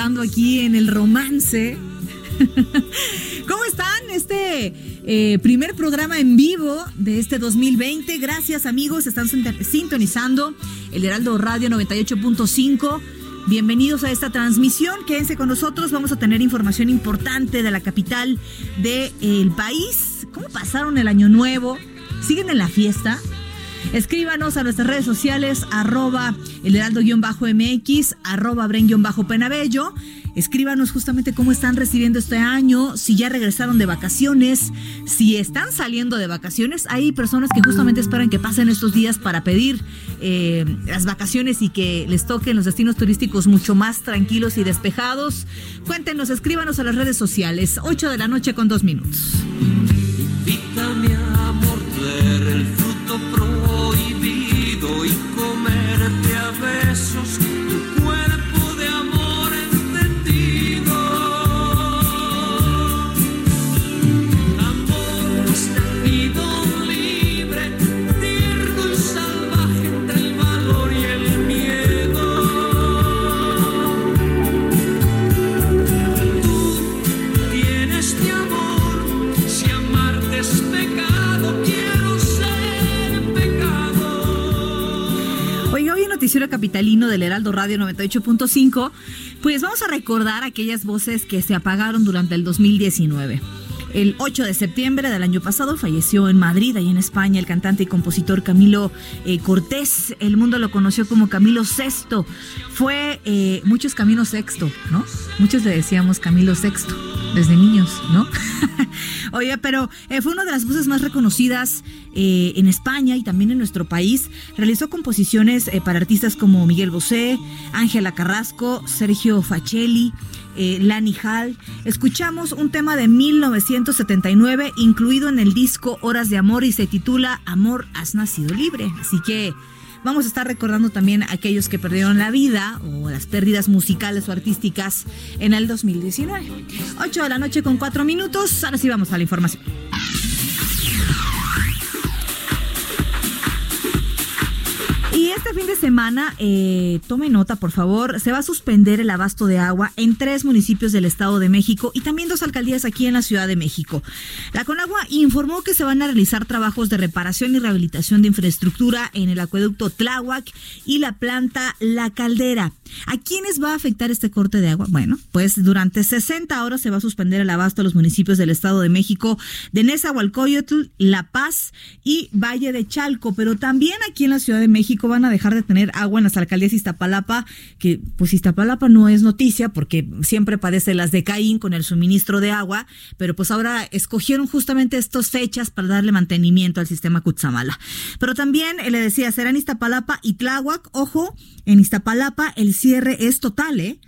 Aquí en el romance. ¿Cómo están? Este eh, primer programa en vivo de este 2020. Gracias amigos, están sinton- sintonizando el Heraldo Radio 98.5. Bienvenidos a esta transmisión. Quédense con nosotros. Vamos a tener información importante de la capital del país. ¿Cómo pasaron el año nuevo? ¿Siguen en la fiesta? Escríbanos a nuestras redes sociales, arroba el heraldo-mx, arroba bren-penabello. Escríbanos justamente cómo están recibiendo este año, si ya regresaron de vacaciones, si están saliendo de vacaciones. Hay personas que justamente esperan que pasen estos días para pedir eh, las vacaciones y que les toquen los destinos turísticos mucho más tranquilos y despejados. Cuéntenos, escríbanos a las redes sociales, 8 de la noche con dos minutos. Invítame a Capitalino del Heraldo Radio 98.5, pues vamos a recordar aquellas voces que se apagaron durante el 2019. El 8 de septiembre del año pasado falleció en Madrid, ahí en España, el cantante y compositor Camilo eh, Cortés. El mundo lo conoció como Camilo Sexto. Fue eh, muchos Camilo Sexto, ¿no? Muchos le decíamos Camilo Sexto desde niños, ¿no? Oye, pero eh, fue una de las voces más reconocidas eh, en España y también en nuestro país. Realizó composiciones eh, para artistas como Miguel Bosé, Ángela Carrasco, Sergio Facelli, Lani Hall. Escuchamos un tema de 1979 incluido en el disco Horas de Amor y se titula Amor, has nacido libre. Así que vamos a estar recordando también a aquellos que perdieron la vida o las pérdidas musicales o artísticas en el 2019. 8 de la noche con 4 minutos. Ahora sí vamos a la información. Y este fin de semana, eh, tome nota por favor, se va a suspender el abasto de agua en tres municipios del Estado de México y también dos alcaldías aquí en la Ciudad de México. La Conagua informó que se van a realizar trabajos de reparación y rehabilitación de infraestructura en el acueducto Tláhuac y la planta La Caldera. ¿A quiénes va a afectar este corte de agua? Bueno, pues durante 60 horas se va a suspender el abasto a los municipios del Estado de México de Nezahualcóyotl, La Paz y Valle de Chalco, pero también aquí en la Ciudad de México van a dejar de tener agua en las alcaldías Iztapalapa, que pues Iztapalapa no es noticia porque siempre padece las de Caín con el suministro de agua, pero pues ahora escogieron justamente estas fechas para darle mantenimiento al sistema Cutzamala. Pero también eh, le decía, serán Iztapalapa y Tláhuac, ojo, en Iztapalapa el cierre es total, ¿eh?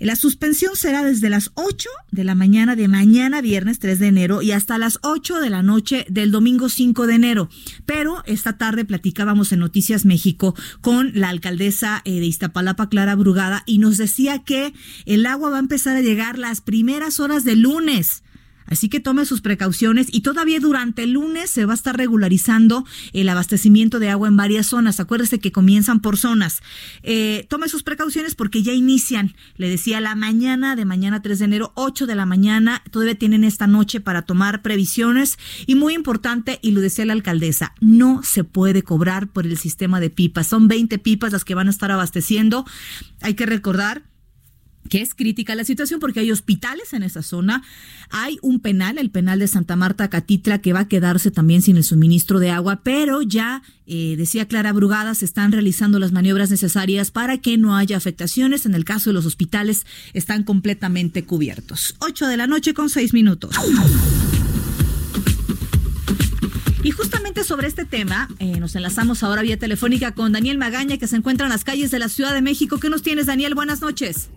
La suspensión será desde las 8 de la mañana de mañana, viernes 3 de enero, y hasta las 8 de la noche del domingo 5 de enero. Pero esta tarde platicábamos en Noticias México con la alcaldesa eh, de Iztapalapa, Clara Brugada, y nos decía que el agua va a empezar a llegar las primeras horas del lunes. Así que tome sus precauciones y todavía durante el lunes se va a estar regularizando el abastecimiento de agua en varias zonas. Acuérdese que comienzan por zonas. Eh, tome sus precauciones porque ya inician, le decía, la mañana de mañana 3 de enero, 8 de la mañana. Todavía tienen esta noche para tomar previsiones. Y muy importante, y lo decía la alcaldesa, no se puede cobrar por el sistema de pipas. Son 20 pipas las que van a estar abasteciendo. Hay que recordar que es crítica la situación porque hay hospitales en esa zona, hay un penal, el penal de Santa Marta Catitla, que va a quedarse también sin el suministro de agua, pero ya, eh, decía Clara Brugada, se están realizando las maniobras necesarias para que no haya afectaciones. En el caso de los hospitales, están completamente cubiertos. 8 de la noche con 6 minutos. Y justamente sobre este tema, eh, nos enlazamos ahora vía telefónica con Daniel Magaña, que se encuentra en las calles de la Ciudad de México. ¿Qué nos tienes, Daniel? Buenas noches.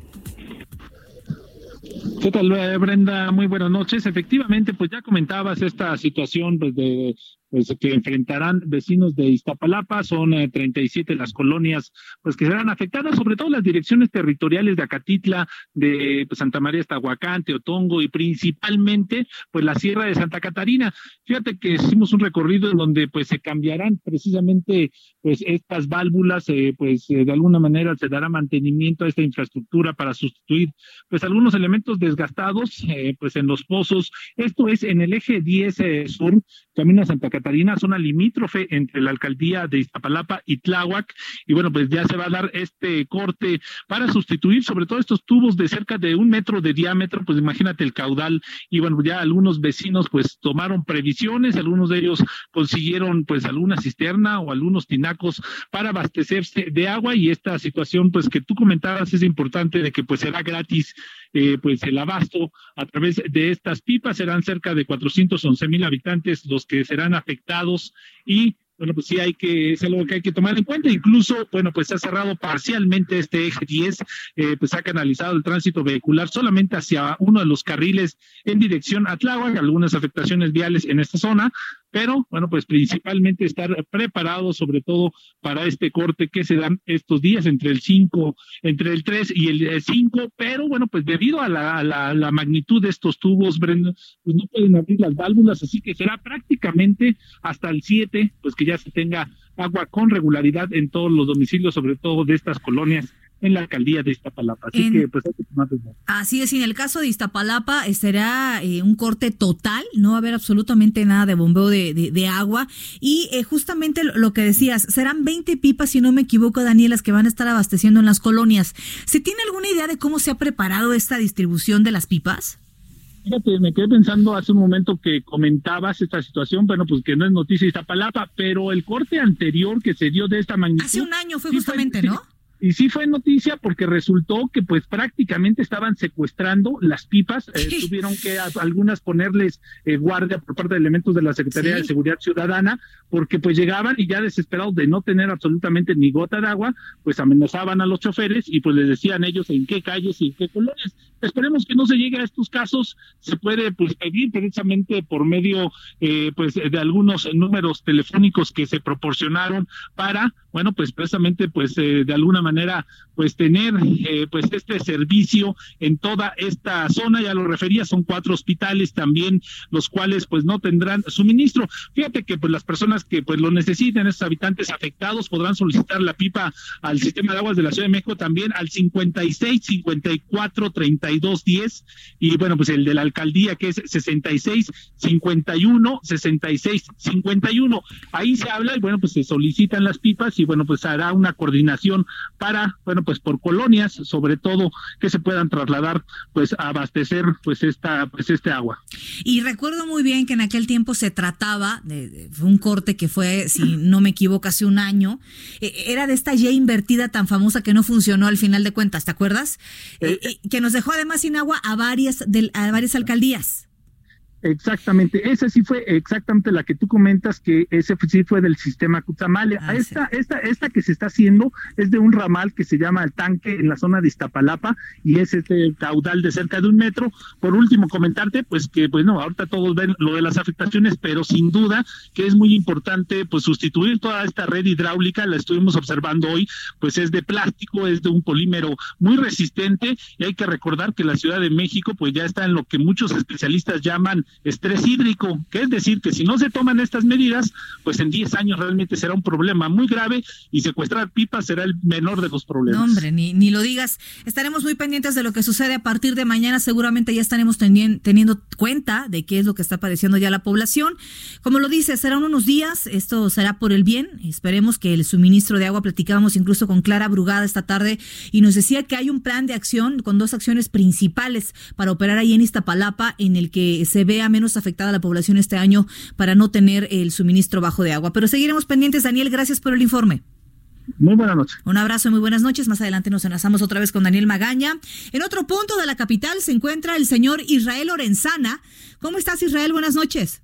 ¿Qué tal, Brenda? Muy buenas noches. Efectivamente, pues ya comentabas esta situación pues, de pues, que enfrentarán vecinos de Iztapalapa. Son 37 eh, las colonias pues que serán afectadas, sobre todo las direcciones territoriales de Acatitla, de pues, Santa María Estahuacán, Teotongo y principalmente pues la Sierra de Santa Catarina. Fíjate que hicimos un recorrido en donde pues se cambiarán precisamente pues estas válvulas, eh, pues eh, de alguna manera se dará mantenimiento a esta infraestructura para sustituir pues algunos elementos desgastados pues en los pozos. Esto es en el eje 10 sur, camino a Santa Catarina Catarina, zona limítrofe entre la alcaldía de Iztapalapa y Tláhuac. Y bueno, pues ya se va a dar este corte para sustituir sobre todo estos tubos de cerca de un metro de diámetro, pues imagínate el caudal. Y bueno, ya algunos vecinos pues tomaron previsiones, algunos de ellos consiguieron pues alguna cisterna o algunos tinacos para abastecerse de agua y esta situación pues que tú comentabas es importante de que pues será gratis eh, pues el abasto a través de estas pipas. Serán cerca de 411 mil habitantes los que serán afectados y bueno, pues sí hay que, es algo que hay que tomar en cuenta. Incluso, bueno, pues se ha cerrado parcialmente este eje 10, eh, pues ha canalizado el tránsito vehicular solamente hacia uno de los carriles en dirección a Tláhuac, algunas afectaciones viales en esta zona, pero bueno, pues principalmente estar preparado sobre todo para este corte que se dan estos días entre el 5, entre el 3 y el 5, eh, pero bueno, pues debido a la, la, magnitud de estos tubos, Brenda, pues no pueden abrir las válvulas, así que será prácticamente hasta el 7, pues que ya se tenga agua con regularidad en todos los domicilios, sobre todo de estas colonias en la alcaldía de Iztapalapa. Así que pues hay que tomar Así es, y en el caso de Iztapalapa eh, será eh, un corte total, no va a haber absolutamente nada de bombeo de, de, agua. Y eh, justamente lo que decías, serán 20 pipas, si no me equivoco, Danielas, que van a estar abasteciendo en las colonias. ¿Se tiene alguna idea de cómo se ha preparado esta distribución de las pipas? Fíjate, me quedé pensando hace un momento que comentabas esta situación, bueno, pues que no es noticia Iztapalapa, pero el corte anterior que se dio de esta magnitud. Hace un año fue justamente, ¿no? Y sí fue noticia porque resultó que pues prácticamente estaban secuestrando las pipas, eh, tuvieron que algunas ponerles eh, guardia por parte de elementos de la Secretaría de Seguridad Ciudadana, porque pues llegaban y ya desesperados de no tener absolutamente ni gota de agua, pues amenazaban a los choferes y pues les decían ellos en qué calles y en qué colonias. Esperemos que no se llegue a estos casos, se puede pues pedir precisamente por medio eh, pues de algunos números telefónicos que se proporcionaron para, bueno, pues precisamente pues de alguna manera pues tener eh, pues este servicio en toda esta zona. Ya lo refería son cuatro hospitales también los cuales pues no tendrán suministro. Fíjate que pues las personas que pues lo necesiten esos habitantes afectados podrán solicitar la pipa al sistema de aguas de la Ciudad de México también al 56 54 32 10 y bueno pues el de la alcaldía que es 66 51 66 51 ahí se habla y bueno pues se solicitan las pipas y bueno pues hará una coordinación para, bueno, pues por colonias, sobre todo, que se puedan trasladar, pues a abastecer, pues esta, pues este agua. Y recuerdo muy bien que en aquel tiempo se trataba de, un corte que fue, si no me equivoco, hace un año, e, era de esta Y invertida tan famosa que no funcionó al final de cuentas, ¿te acuerdas? Eh, que nos dejó además sin agua a varias, de, a varias alcaldías. Exactamente, esa sí fue exactamente la que tú comentas, que ese sí fue del sistema Cutzamale. Ah, esta, esta, esta que se está haciendo es de un ramal que se llama el tanque en la zona de Iztapalapa y es este caudal de cerca de un metro. Por último, comentarte, pues que, bueno, ahorita todos ven lo de las afectaciones, pero sin duda que es muy importante, pues sustituir toda esta red hidráulica, la estuvimos observando hoy, pues es de plástico, es de un polímero muy resistente y hay que recordar que la Ciudad de México, pues ya está en lo que muchos especialistas llaman estrés hídrico, que es decir, que si no se toman estas medidas, pues en 10 años realmente será un problema muy grave y secuestrar pipas será el menor de los problemas. No, hombre, ni, ni lo digas. Estaremos muy pendientes de lo que sucede a partir de mañana. Seguramente ya estaremos teniendo cuenta de qué es lo que está padeciendo ya la población. Como lo dice, serán unos días. Esto será por el bien. Esperemos que el suministro de agua, platicábamos incluso con Clara Brugada esta tarde y nos decía que hay un plan de acción con dos acciones principales para operar ahí en Iztapalapa en el que se vea menos afectada la población este año para no tener el suministro bajo de agua. Pero seguiremos pendientes, Daniel, gracias por el informe. Muy buenas noches. Un abrazo y muy buenas noches. Más adelante nos enlazamos otra vez con Daniel Magaña. En otro punto de la capital se encuentra el señor Israel Lorenzana. ¿Cómo estás, Israel? Buenas noches.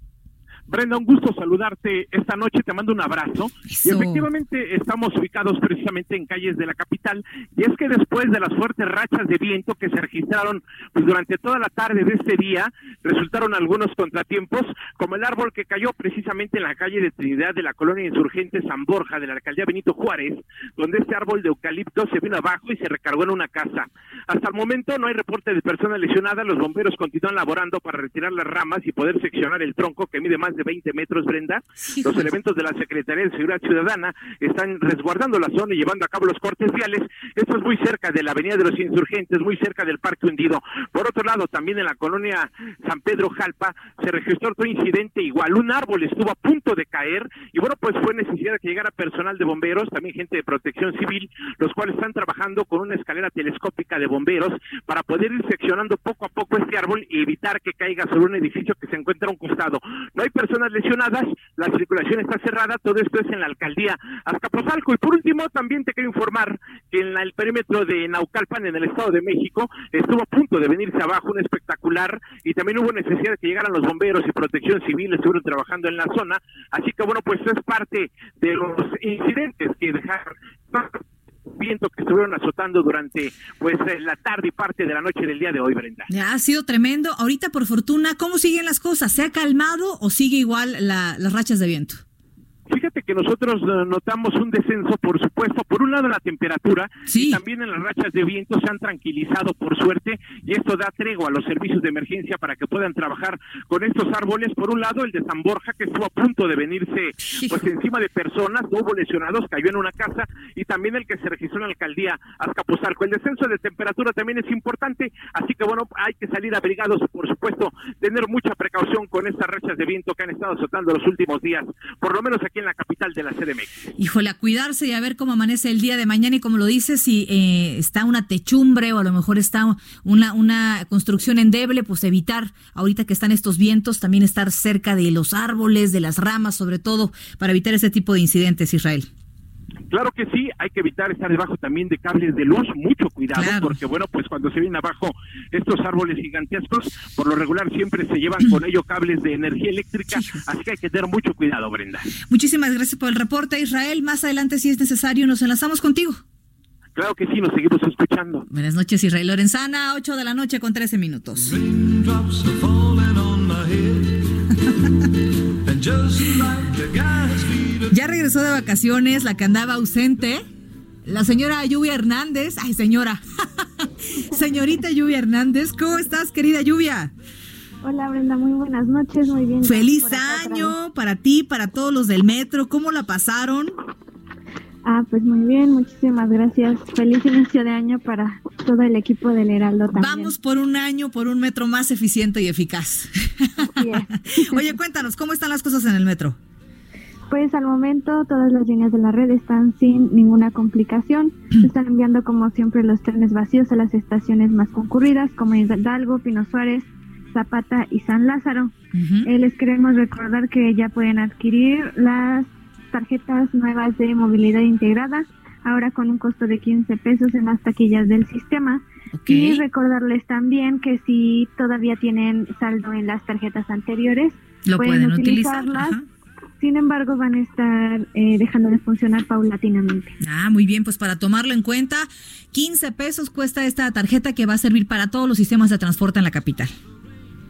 Brenda, un gusto saludarte esta noche, te mando un abrazo. Y efectivamente estamos ubicados precisamente en calles de la capital, y es que después de las fuertes rachas de viento que se registraron pues, durante toda la tarde de este día, resultaron algunos contratiempos, como el árbol que cayó precisamente en la calle de Trinidad de la colonia insurgente San Borja de la alcaldía Benito Juárez, donde este árbol de eucalipto se vino abajo y se recargó en una casa. Hasta el momento no hay reporte de personas lesionadas, los bomberos continúan laborando para retirar las ramas y poder seccionar el tronco que mide más de 20 metros, Brenda. Los elementos de la Secretaría de Seguridad Ciudadana están resguardando la zona y llevando a cabo los cortes viales. Esto es muy cerca de la Avenida de los Insurgentes, muy cerca del Parque Hundido. Por otro lado, también en la colonia San Pedro Jalpa se registró otro incidente igual. Un árbol estuvo a punto de caer y bueno, pues fue necesidad que llegara personal de bomberos, también gente de protección civil, los cuales están trabajando con una escalera telescópica de bomberos para poder ir seccionando poco a poco este árbol y evitar que caiga sobre un edificio que se encuentra a un costado. No hay personas lesionadas, la circulación está cerrada, todo esto es en la alcaldía Azcapotzalco. Y por último, también te quiero informar que en el perímetro de Naucalpan, en el Estado de México, estuvo a punto de venirse abajo un espectacular y también hubo necesidad de que llegaran los bomberos y protección civil, estuvieron trabajando en la zona. Así que bueno, pues es parte de los incidentes que dejaron viento que estuvieron azotando durante pues eh, la tarde y parte de la noche del día de hoy, Brenda. Ha sido tremendo. Ahorita, por fortuna, ¿cómo siguen las cosas? ¿Se ha calmado o sigue igual las rachas de viento? Fíjate que nosotros eh, notamos un descenso, por supuesto, por un lado la temperatura y también en las rachas de viento se han tranquilizado por suerte y esto da tregua a los servicios de emergencia para que puedan trabajar con estos árboles. Por un lado el de San Borja que estuvo a punto de venirse pues encima de personas, no hubo lesionados, cayó en una casa y también el que se registró en la alcaldía Azcapotzalco. El descenso de temperatura también es importante, así que bueno, hay que salir abrigados, por supuesto, tener mucha precaución con estas rachas de viento que han estado azotando los últimos días, por lo menos aquí en la capital de la CDMX. Híjole, cuidarse y a ver cómo amanece el día de mañana y como lo dices, si eh, está una techumbre o a lo mejor está una, una construcción endeble, pues evitar, ahorita que están estos vientos, también estar cerca de los árboles, de las ramas, sobre todo, para evitar ese tipo de incidentes, Israel. Claro que sí, hay que evitar estar debajo también de cables de luz, mucho cuidado, porque bueno, pues cuando se vienen abajo estos árboles gigantescos, por lo regular siempre se llevan con ello cables de energía eléctrica, así que hay que tener mucho cuidado, Brenda. Muchísimas gracias por el reporte, Israel. Más adelante, si es necesario, nos enlazamos contigo. Claro que sí, nos seguimos escuchando. Buenas noches, Israel Lorenzana, 8 de la noche con 13 minutos. Ya regresó de vacaciones, la que andaba ausente, la señora Lluvia Hernández. Ay, señora. Señorita Lluvia Hernández, ¿cómo estás, querida Lluvia? Hola Brenda, muy buenas noches, muy bien. Feliz año para ti, para todos los del metro. ¿Cómo la pasaron? Ah, pues muy bien, muchísimas gracias. Feliz inicio de año para todo el equipo del Heraldo también. Vamos por un año, por un metro más eficiente y eficaz. Oye, cuéntanos, ¿cómo están las cosas en el metro? Pues al momento todas las líneas de la red están sin ninguna complicación. Se están enviando como siempre los trenes vacíos a las estaciones más concurridas como Hidalgo, Pino Suárez, Zapata y San Lázaro. Eh, les queremos recordar que ya pueden adquirir las tarjetas nuevas de movilidad integrada, ahora con un costo de 15 pesos en las taquillas del sistema. Y recordarles también que si todavía tienen saldo en las tarjetas anteriores, Lo pueden, utilizarlas. Sin embargo, van a estar eh, dejando de funcionar paulatinamente. Ah, muy bien, pues para tomarlo en cuenta, 15 pesos cuesta esta tarjeta que va a servir para todos los sistemas de transporte en la capital.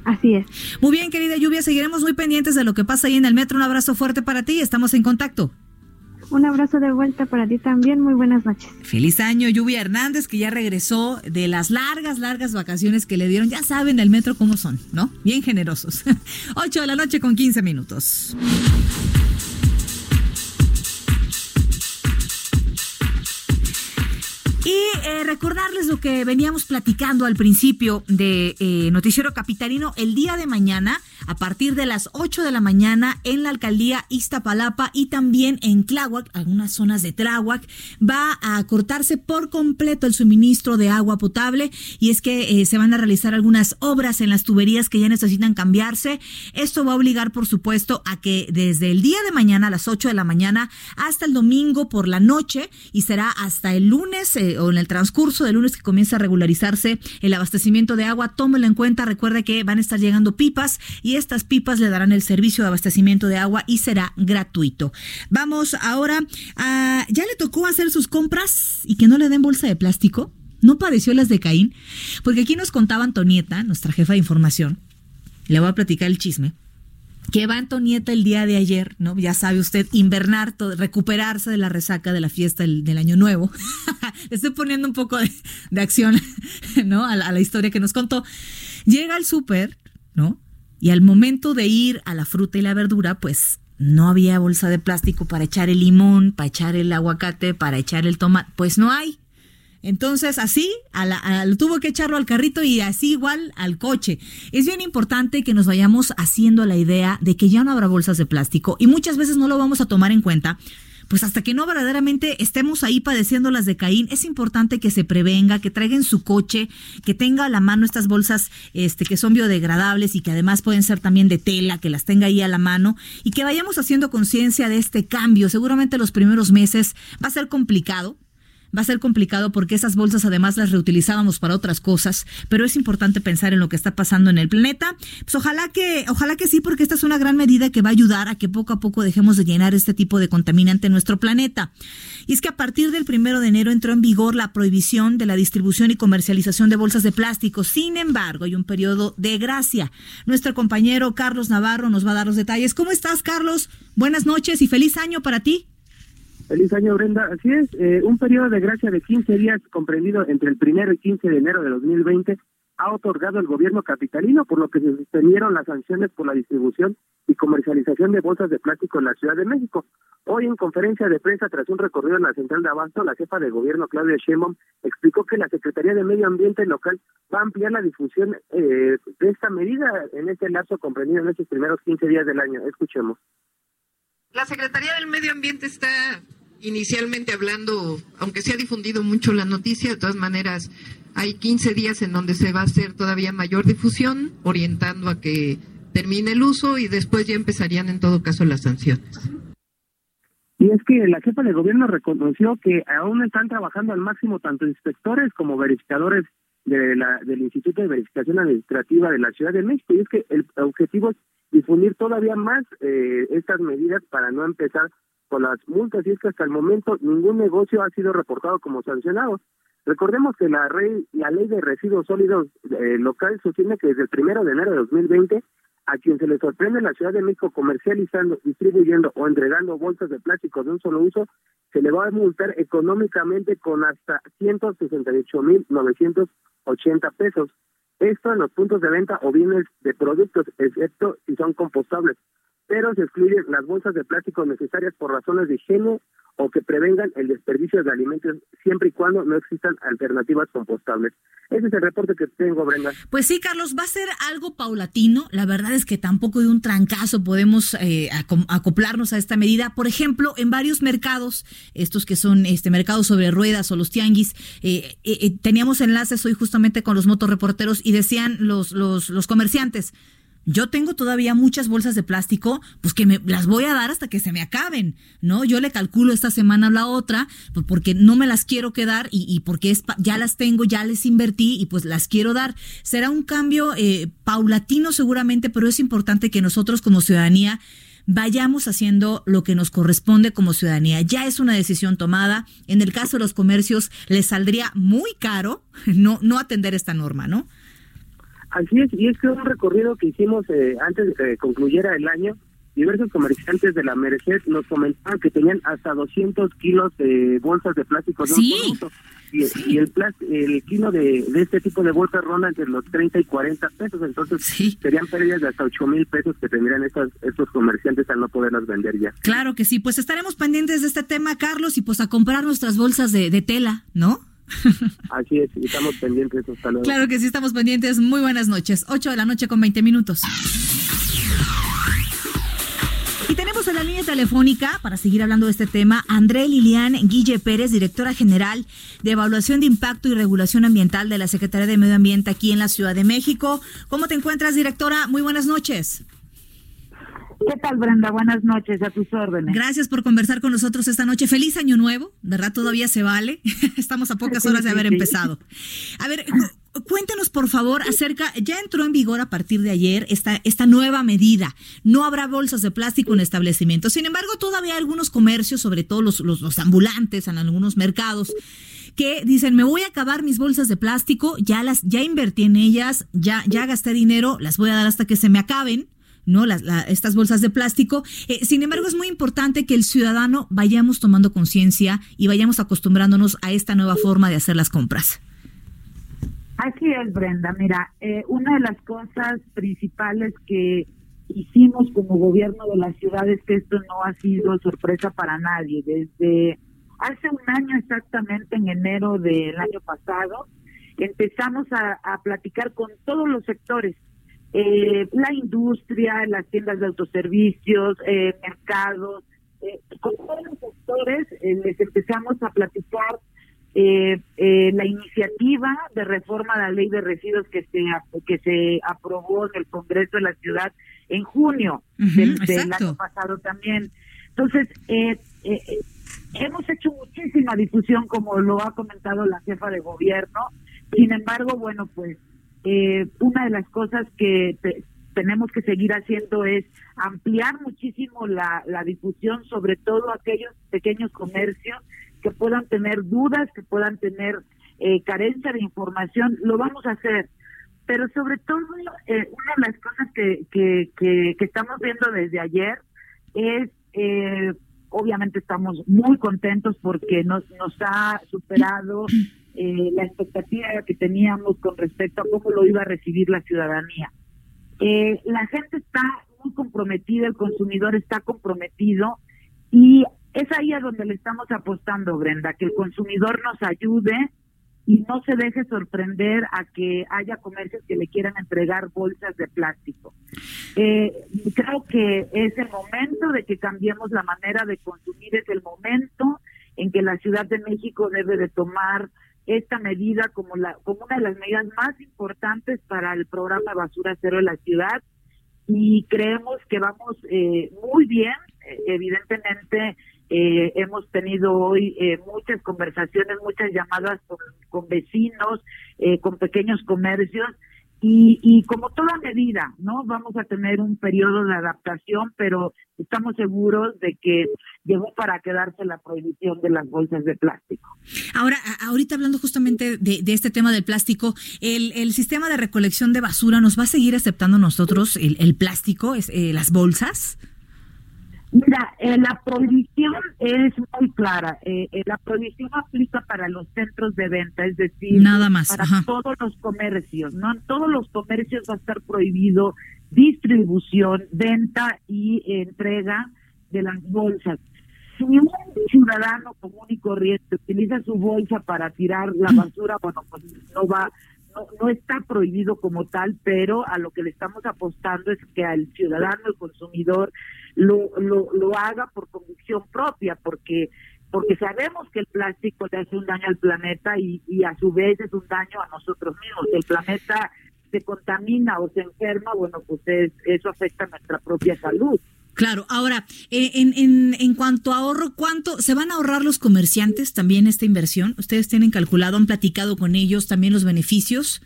Así es. Muy bien, querida Lluvia, seguiremos muy pendientes de lo que pasa ahí en el metro. Un abrazo fuerte para ti y estamos en contacto. Un abrazo de vuelta para ti también. Muy buenas noches. Feliz año, Lluvia Hernández, que ya regresó de las largas, largas vacaciones que le dieron. Ya saben el metro cómo son, ¿no? Bien generosos. 8 de la noche con 15 minutos. Y eh, recordarles lo que veníamos platicando al principio de eh, Noticiero Capitalino. El día de mañana, a partir de las 8 de la mañana, en la alcaldía Iztapalapa y también en Tláhuac, algunas zonas de Tláhuac, va a cortarse por completo el suministro de agua potable. Y es que eh, se van a realizar algunas obras en las tuberías que ya necesitan cambiarse. Esto va a obligar, por supuesto, a que desde el día de mañana, a las 8 de la mañana, hasta el domingo por la noche, y será hasta el lunes o en el transcurso del lunes que comienza a regularizarse el abastecimiento de agua, tómelo en cuenta, recuerde que van a estar llegando pipas y estas pipas le darán el servicio de abastecimiento de agua y será gratuito. Vamos ahora a, ¿ya le tocó hacer sus compras y que no le den bolsa de plástico? ¿No padeció las de Caín? Porque aquí nos contaba Antonieta, nuestra jefa de información, le voy a platicar el chisme que va Antonieta el día de ayer, ¿no? Ya sabe usted, invernar, recuperarse de la resaca de la fiesta del, Año Nuevo. estoy poniendo un poco de, acción, ¿no? A la, historia que nos contó. Llega al súper, ¿no? Y al momento de ir a la fruta y la verdura, pues no había bolsa de plástico para echar el limón, para echar el aguacate, para echar el tomate, pues no hay. Entonces, así, a tuvo que echarlo al carrito y así igual al coche. Es bien importante que nos vayamos haciendo la idea de que ya no habrá bolsas de plástico y muchas veces no lo vamos a tomar en cuenta. Pues hasta que no verdaderamente estemos ahí padeciendo las de Caín, es importante que se prevenga, que traigan su coche, que tenga a la mano estas bolsas este, que son biodegradables y que además pueden ser también de tela, que las tenga ahí a la mano y que vayamos haciendo conciencia de este cambio. Seguramente los primeros meses va a ser complicado, va a ser complicado porque esas bolsas además las reutilizábamos para otras cosas, pero es importante pensar en lo que está pasando en el planeta. Pues ojalá que, ojalá que sí, porque esta es una gran medida que va a ayudar a que poco a poco dejemos de llenar este tipo de contaminante en nuestro planeta. Y es que a partir del primero de enero entró en vigor la prohibición de la distribución y comercialización de bolsas de plástico. Sin embargo, hay un periodo de gracia. Nuestro compañero Carlos Navarro nos va a dar los detalles. ¿Cómo estás, Carlos? Buenas noches y feliz año para ti. Feliz año, Brenda. Así es, eh, un periodo de gracia de 15 días comprendido entre el primero y 15 de enero de 2020 ha otorgado el gobierno capitalino, por lo que se suspendieron las sanciones por la distribución y comercialización de bolsas de plástico en la Ciudad de México. Hoy, en conferencia de prensa tras un recorrido en la central de Abasto, la jefa de gobierno, Claudia Sheinbaum, explicó que la Secretaría de Medio Ambiente local va a ampliar la difusión eh, de esta medida en este lapso comprendido en estos primeros 15 días del año. Escuchemos. La Secretaría del Medio Ambiente está inicialmente hablando, aunque se ha difundido mucho la noticia, de todas maneras hay 15 días en donde se va a hacer todavía mayor difusión, orientando a que termine el uso y después ya empezarían en todo caso las sanciones. Y es que la jefa de gobierno reconoció que aún están trabajando al máximo tanto inspectores como verificadores de la, del Instituto de Verificación Administrativa de la Ciudad de México. Y es que el objetivo es difundir todavía más eh, estas medidas para no empezar con las multas y es que hasta el momento ningún negocio ha sido reportado como sancionado. Recordemos que la, ley, la ley de residuos sólidos eh, local sostiene que desde el primero de enero de 2020 a quien se le sorprende en la Ciudad de México comercializando, distribuyendo o entregando bolsas de plástico de un solo uso, se le va a multar económicamente con hasta 168.980 pesos. Esto en los puntos de venta o bienes de productos, excepto si son compostables pero se excluyen las bolsas de plástico necesarias por razones de higiene o que prevengan el desperdicio de alimentos siempre y cuando no existan alternativas compostables. Ese es el reporte que tengo, Brenda. Pues sí, Carlos, va a ser algo paulatino. La verdad es que tampoco de un trancazo podemos eh, acoplarnos a esta medida. Por ejemplo, en varios mercados, estos que son este mercados sobre ruedas o los tianguis, eh, eh, teníamos enlaces hoy justamente con los motorreporteros y decían los, los comerciantes, Yo tengo todavía muchas bolsas de plástico, pues que me las voy a dar hasta que se me acaben, ¿no? Yo le calculo esta semana a la otra, pues porque no me las quiero quedar y, porque es, ya las tengo, ya les invertí y pues las quiero dar. Será un cambio eh, paulatino seguramente, pero es importante que nosotros como ciudadanía vayamos haciendo lo que nos corresponde como ciudadanía. Ya es una decisión tomada. En el caso de los comercios, les saldría muy caro no, no atender esta norma, ¿no? Así es, y es que un recorrido que hicimos eh, antes de que concluyera el año, diversos comerciantes de la Merced nos comentaban que tenían hasta 200 kilos de bolsas de plástico de sí, y, y, el el kilo de, este tipo de bolsas ronda entre los 30 y 40 pesos, entonces serían pérdidas de hasta 8 mil pesos que tendrían estos, estos comerciantes al no poderlas vender ya. Claro que sí, pues estaremos pendientes de este tema, Carlos, y pues a comprar nuestras bolsas de, de tela, ¿no? Así es, estamos pendientes. Hasta luego. Claro que sí, estamos pendientes. Muy buenas noches. 8 de la noche con 20 minutos. Y tenemos en la línea telefónica, para seguir hablando de este tema, André Lilian Guille Pérez, directora general de Evaluación de Impacto y Regulación Ambiental de la Secretaría de Medio Ambiente aquí en la Ciudad de México. ¿Cómo te encuentras, directora? Muy buenas noches. ¿Qué tal, Brenda? Buenas noches, a tus órdenes. Gracias por conversar con nosotros esta noche. Feliz año nuevo, ¿verdad? Todavía se vale. Estamos a pocas horas de haber empezado. A ver, cuéntenos por favor acerca, ya entró en vigor a partir de ayer esta, esta nueva medida. No habrá bolsas de plástico en establecimientos. Sin embargo, todavía hay algunos comercios, sobre todo los, los, los ambulantes en algunos mercados, que dicen, me voy a acabar mis bolsas de plástico, ya las, ya invertí en ellas, ya, ya gasté dinero, las voy a dar hasta que se me acaben ¿no? Las, estas bolsas de plástico. Eh, sin embargo, es muy importante que el ciudadano vayamos tomando conciencia y vayamos acostumbrándonos a esta nueva forma de hacer las compras. Así es, Brenda. Mira, eh, una de las cosas principales que hicimos como gobierno de la ciudad es que esto no ha sido sorpresa para nadie. Desde hace un año exactamente, en enero del año pasado, empezamos a platicar con todos los sectores eh, la industria, las tiendas de autoservicios, eh, mercados, eh, con todos los sectores eh, les empezamos a platicar eh, la iniciativa de reforma a la ley de residuos que se que se aprobó en el Congreso de la Ciudad en junio del, del, año pasado también. Entonces, hemos hecho muchísima difusión, como lo ha comentado la jefa de gobierno. Sin embargo, bueno, pues eh, una de las cosas que tenemos que seguir haciendo es ampliar muchísimo la, difusión, sobre todo aquellos pequeños comercios que puedan tener dudas, que puedan tener eh, carencia de información, lo vamos a hacer. Pero sobre todo, eh, una de las cosas que, que, que, que, estamos viendo desde ayer es, eh, obviamente estamos muy contentos porque nos, nos ha superado eh, la expectativa que teníamos con respecto a cómo lo iba a recibir la ciudadanía. Eh, la gente está muy comprometida, el consumidor está comprometido y es ahí a donde le estamos apostando, Brenda, que el consumidor nos ayude y no se deje sorprender a que haya comercios que le quieran entregar bolsas de plástico. Eh, creo que es el momento de que cambiemos la manera de consumir, es el momento en que la Ciudad de México debe de tomar esta medida como, la, como una de las medidas más importantes para el programa Basura Cero de la ciudad y creemos que vamos eh, muy bien. Eh, evidentemente, eh, hemos tenido hoy muchas conversaciones, muchas llamadas con, vecinos, con pequeños comercios y, y como toda medida, ¿no? Vamos a tener un periodo de adaptación, pero estamos seguros de que llegó para quedarse la prohibición de las bolsas de plástico. Ahora, ahorita hablando justamente de, este tema del plástico, el, el, sistema de recolección de basura nos va a seguir aceptando nosotros el, el plástico, es, eh, las bolsas. Mira, eh, la prohibición es muy clara. Eh, eh, la prohibición aplica para los centros de venta, es decir, Nada más. para todos los comercios. No en todos los comercios va a estar prohibido distribución, venta y entrega de las bolsas. Si un ciudadano común y corriente utiliza su bolsa para tirar la basura, bueno, pues no va, no, no está prohibido como tal, pero a lo que le estamos apostando es que al ciudadano, el consumidor, lo, lo, lo haga por convicción propia, porque porque sabemos que el plástico le hace un daño al planeta y, y a su vez es un daño a nosotros mismos. El planeta se contamina o se enferma, bueno, pues eso afecta a nuestra propia salud. Claro, ahora, eh, en, en, en cuanto a ahorro, ¿cuánto se van a ahorrar los comerciantes también esta inversión? ¿Ustedes tienen calculado, han platicado con ellos también los beneficios?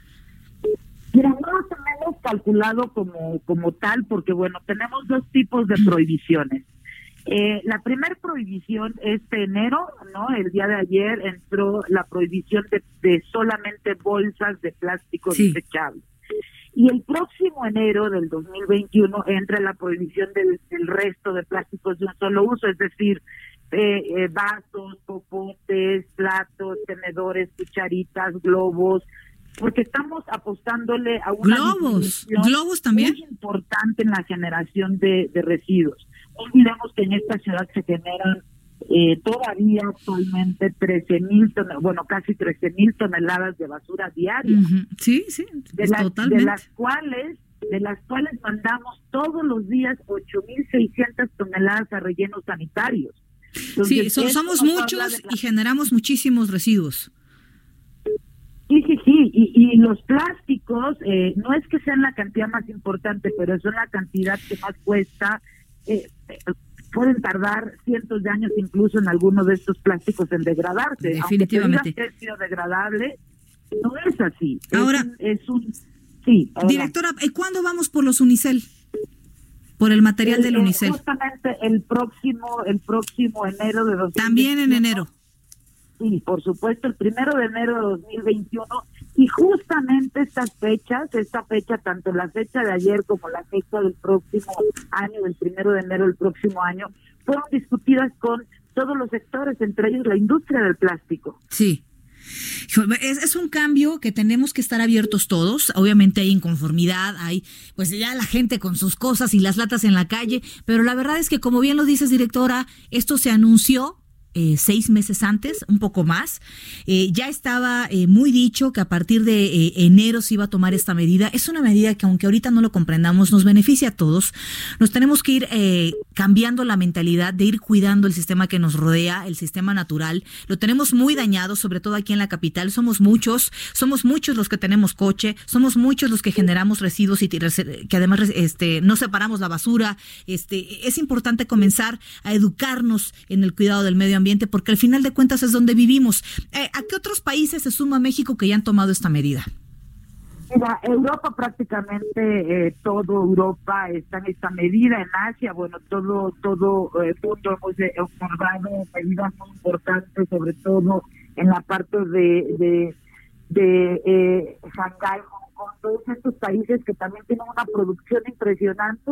Mira, no tenemos calculado como, como tal, porque bueno, tenemos dos tipos de prohibiciones. Eh, la primera prohibición este enero, ¿no? El día de ayer entró la prohibición de, solamente bolsas de plástico desechable. Y el próximo enero del 2021 entra la prohibición del, resto de plásticos de un solo uso, es decir, eh, eh, vasos, popotes, platos, tenedores, cucharitas, globos, porque estamos apostándole a una globos, globos también muy importante en la generación de, de residuos. No olvidemos que en esta ciudad se generan eh, todavía actualmente 13 mil, bueno, casi 13 mil toneladas de basura diaria. Sí, sí, de, totalmente. de las cuales de las cuales mandamos todos los días 8.600 toneladas a rellenos sanitarios. sí, somos muchos y generamos muchísimos residuos. Sí, sí, sí, y, los plásticos eh, no es que sean la cantidad más importante, pero son la cantidad que más cuesta. Eh, pueden tardar cientos de años incluso en algunos de estos plásticos en degradarse. Definitivamente. Aunque es biodegradable, no es así. Ahora, es un, sí. Directora, ¿cuándo vamos por los Unicel? Por el material del Unicel. Justamente el próximo, el próximo enero de 2021. También en enero. Sí, por supuesto, el primero de enero de 2021 y justamente estas fechas, esta fecha, tanto la fecha de ayer como la fecha del próximo año, del primero de enero del próximo año, fueron discutidas con todos los sectores, entre ellos la industria del plástico. Sí. Es, es, un cambio que tenemos que estar abiertos todos. Obviamente hay inconformidad, hay pues ya la gente con sus cosas y las latas en la calle, pero la verdad es que como bien lo dices directora, esto se anunció eh, seis meses antes, un poco más. Eh, ya estaba eh, muy dicho que a partir de enero se iba a tomar esta medida. Es una medida que aunque ahorita no lo comprendamos, nos beneficia a todos. Nos tenemos que ir cambiando la mentalidad de ir cuidando el sistema que nos rodea, el sistema natural. Lo tenemos muy dañado, sobre todo aquí en la capital. Somos muchos, somos muchos los que tenemos coche, somos muchos los que generamos residuos y que además este, no separamos la basura. Este, es importante comenzar a educarnos en el cuidado del medio ambiente porque al final de cuentas es donde vivimos. Eh, ¿A qué otros países se suma México que ya han tomado esta medida? Mira, Europa prácticamente eh, todo Europa está en esta medida, en Asia, bueno, todo todo eh, mundo hemos observado medidas muy importantes, sobre todo en la parte de de, de eh, Shanghái, Hong Kong, todos estos países que también tienen una producción impresionante.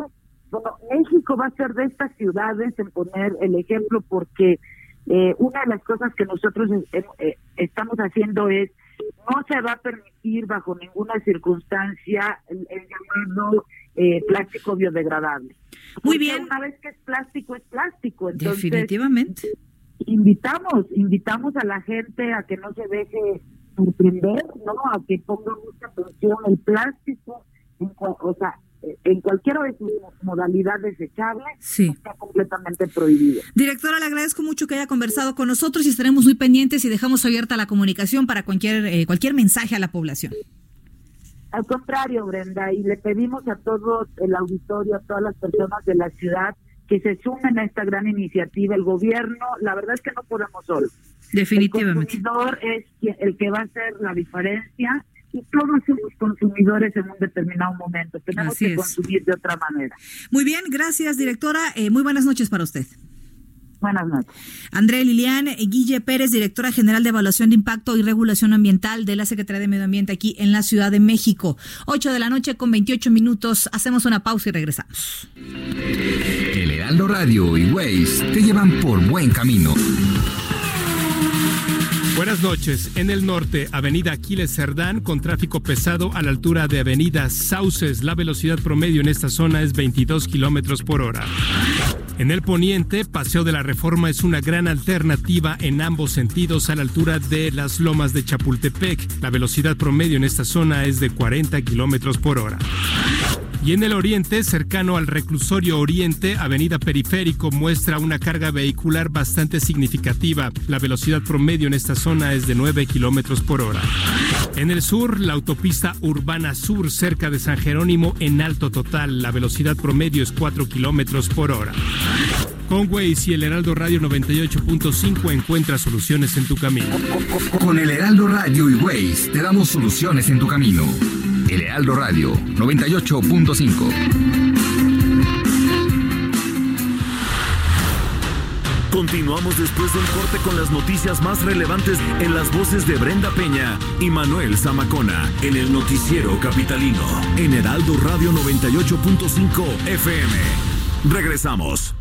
Bueno, México va a ser de estas ciudades en poner el ejemplo porque eh, una de las cosas que nosotros eh, eh, estamos haciendo es no se va a permitir bajo ninguna circunstancia el, llamado plástico biodegradable. Muy bien. Una vez que es plástico, es plástico. Entonces, Definitivamente. Invitamos, invitamos a la gente a que no se deje sorprender, ¿no? A que ponga mucha atención el plástico, o sea, en cualquiera de sus modalidades desechables está completamente prohibido. Directora, le agradezco mucho que haya conversado con nosotros y estaremos muy pendientes y dejamos abierta la comunicación para cualquier, eh, cualquier mensaje a la población. Al contrario, Brenda, y le pedimos a todo el auditorio, a todas las personas de la ciudad que se sumen a esta gran iniciativa. El gobierno, la verdad es que no podemos solo. Definitivamente. El consumidor es el que va a hacer la diferencia y todos somos consumidores en un determinado momento. Tenemos que consumir de otra manera. Muy bien, gracias, directora. Eh, muy buenas noches para usted. Buenas noches. Andrea Lilian Guille Pérez, directora general de Evaluación de Impacto y Regulación Ambiental de la Secretaría de Medio Ambiente aquí en la Ciudad de México. 8 de la noche con 28 minutos. Hacemos una pausa y regresamos. El Heraldo Radio y Waze te llevan por buen camino. Buenas noches. En el norte, Avenida Aquiles Cerdán, con tráfico pesado a la altura de Avenida Sauces. La velocidad promedio en esta zona es 22 kilómetros por hora. En el poniente, Paseo de la Reforma es una gran alternativa en ambos sentidos a la altura de las lomas de Chapultepec. La velocidad promedio en esta zona es de 40 kilómetros por hora. Y en el oriente, cercano al reclusorio oriente, Avenida Periférico muestra una carga vehicular bastante significativa. La velocidad promedio en esta zona es de 9 kilómetros por hora. En el sur, la autopista urbana sur cerca de San Jerónimo en alto total. La velocidad promedio es 4 kilómetros por hora. Con Waze y el Heraldo Radio 98.5 encuentra soluciones en tu camino. Con el Heraldo Radio y Waze te damos soluciones en tu camino. El Heraldo Radio 98.5. Continuamos después del corte con las noticias más relevantes en las voces de Brenda Peña y Manuel Zamacona en el noticiero capitalino en Heraldo Radio 98.5 FM. Regresamos.